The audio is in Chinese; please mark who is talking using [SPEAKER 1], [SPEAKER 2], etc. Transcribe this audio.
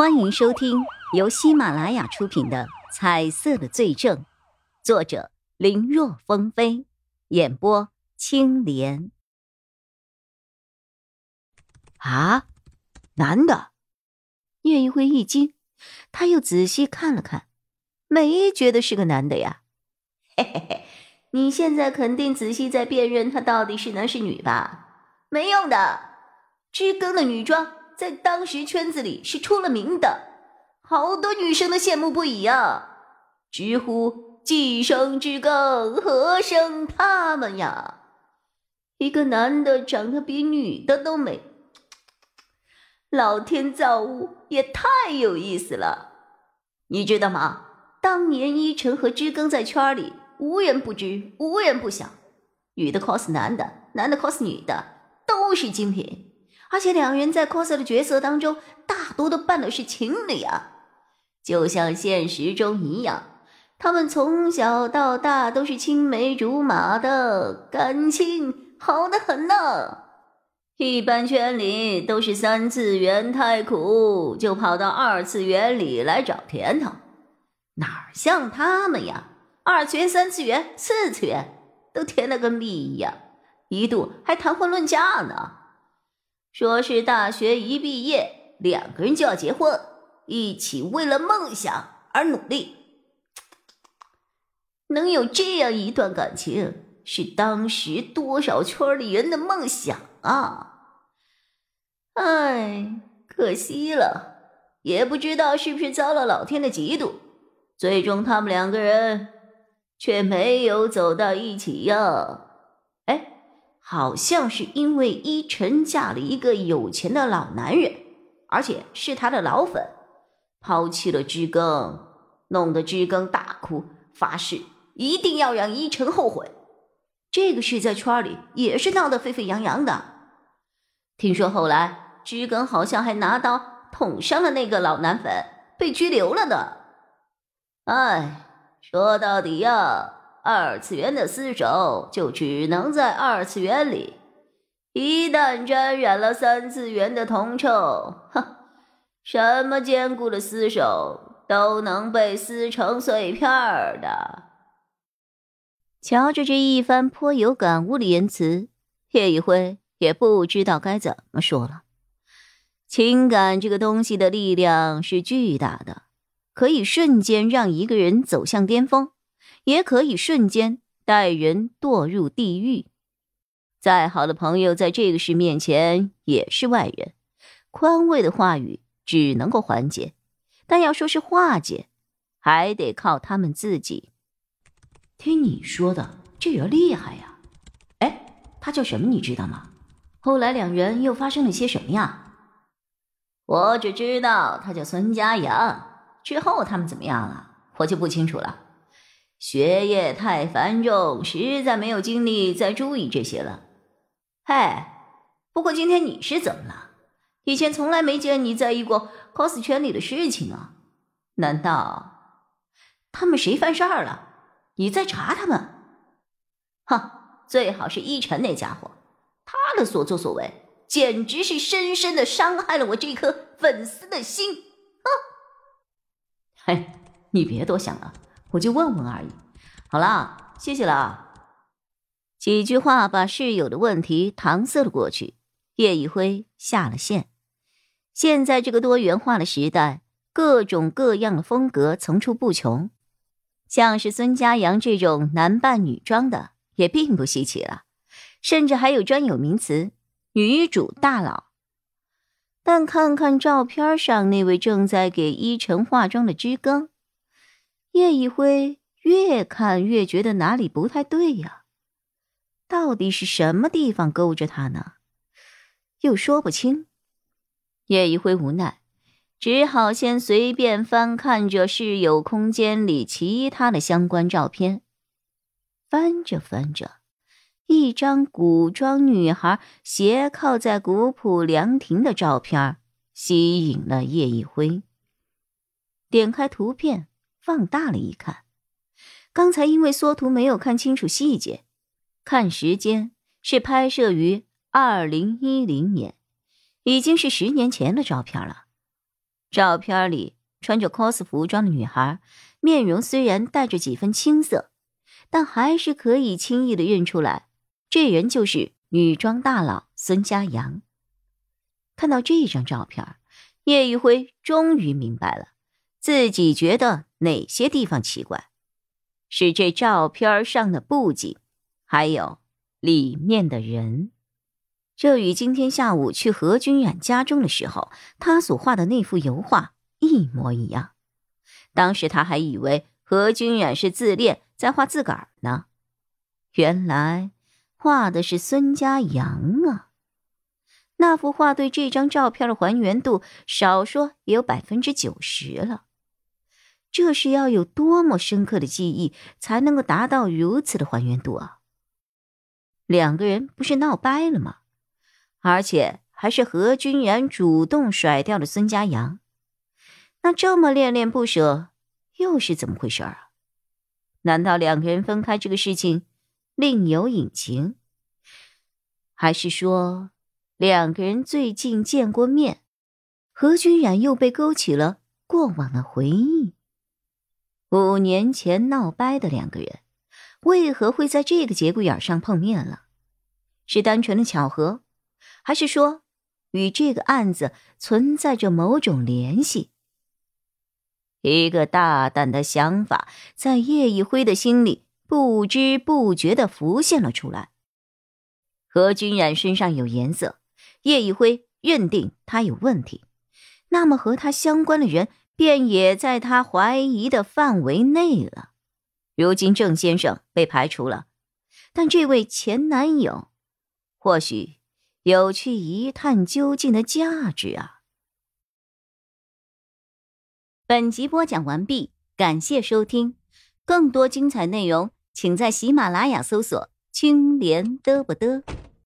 [SPEAKER 1] 欢迎收听由喜马拉雅出品的《彩色的罪证》，作者林若风飞，演播青莲。
[SPEAKER 2] 啊，男的！
[SPEAKER 1] 聂一辉一惊，他又仔细看了看，没觉得是个男的呀。嘿嘿嘿，你现在肯定仔细在辨认他到底是男是女吧？没用的，知更的女装。在当时圈子里是出了名的，好多女生都羡慕不已啊！直呼既生之更，何生他们呀？一个男的长得比女的都美，老天造物也太有意思了！你知道吗？当年依晨和知更在圈里无人不知，无人不晓，女的 cos 男的，男的 cos 女的，都是精品。而且两人在 cos 的角色当中，大多都扮的是情侣啊，就像现实中一样，他们从小到大都是青梅竹马的感情好的很呢。一般圈里都是三次元太苦，就跑到二次元里来找甜头，哪像他们呀？二次元、三次元、四次元都甜的跟蜜一样，一度还谈婚论嫁呢。说是大学一毕业，两个人就要结婚，一起为了梦想而努力。能有这样一段感情，是当时多少圈里人的梦想啊！哎，可惜了，也不知道是不是遭了老天的嫉妒，最终他们两个人却没有走到一起呀。好像是因为依晨嫁了一个有钱的老男人，而且是他的老粉，抛弃了知更，弄得知更大哭，发誓一定要让依晨后悔。这个事在圈里也是闹得沸沸扬扬的。听说后来知更好像还拿刀捅伤了那个老男粉，被拘留了呢。哎，说到底呀。二次元的厮守就只能在二次元里，一旦沾染了三次元的铜臭，哼，什么坚固的厮守都能被撕成碎片的。瞧着这一番颇有感悟的言辞，叶一辉也不知道该怎么说了。情感这个东西的力量是巨大的，可以瞬间让一个人走向巅峰。也可以瞬间带人堕入地狱。再好的朋友，在这个事面前也是外人。宽慰的话语只能够缓解，但要说是化解，还得靠他们自己。听你说的，这人厉害呀！哎，他叫什么？你知道吗？后来两人又发生了些什么呀？我只知道他叫孙家阳。之后他们怎么样了？我就不清楚了。学业太繁重，实在没有精力再注意这些了。嗨，不过今天你是怎么了？以前从来没见你在意过 cos 圈里的事情啊？难道他们谁犯事儿了？你在查他们？哼，最好是依晨那家伙，他的所作所为简直是深深的伤害了我这颗粉丝的心。哼，嘿，你别多想了。我就问问而已，好了，谢谢了。几句话把室友的问题搪塞了过去。叶一辉下了线。现在这个多元化的时代，各种各样的风格层出不穷，像是孙家阳这种男扮女装的也并不稀奇了，甚至还有专有名词“女主大佬”。但看看照片上那位正在给依晨化妆的知更。叶一辉越看越觉得哪里不太对呀，到底是什么地方勾着他呢？又说不清。叶一辉无奈，只好先随便翻看着室友空间里其他的相关照片。翻着翻着，一张古装女孩斜靠在古朴凉亭的照片吸引了叶一辉。点开图片。放大了一看，刚才因为缩图没有看清楚细节，看时间是拍摄于二零一零年，已经是十年前的照片了。照片里穿着 cos 服装的女孩，面容虽然带着几分青涩，但还是可以轻易的认出来，这人就是女装大佬孙佳阳。看到这张照片，叶一辉终于明白了，自己觉得哪些地方奇怪，是这照片上的布景，还有里面的人。这与今天下午去何君远家中的时候，他所画的那幅油画一模一样。当时他还以为何君远是自恋，在画自个儿呢，原来画的是孙家阳啊！那幅画对这张照片的还原度，少说也有百分之九十了。这是要有多么深刻的记忆，才能够达到如此的还原度啊？两个人不是闹掰了吗？而且还是何君然主动甩掉了孙家阳，那这么恋恋不舍，又是怎么回事啊？难道两个人分开这个事情另有隐情？还是说两个人最近见过面，何君然又被勾起了过往的回忆？五年前闹掰的两个人，为何会在这个节骨眼上碰面了？是单纯的巧合？还是说，与这个案子存在着某种联系？一个大胆的想法在叶一辉的心里不知不觉的浮现了出来。何君染身上有颜色，叶一辉认定他有问题，那么和他相关的人便也在他怀疑的范围内了。如今郑先生被排除了，但这位前男友，或许……有去一探究竟的价值啊！本集播讲完毕，感谢收听，更多精彩内容，请在喜马拉雅搜索“青莲嘚不嘚”。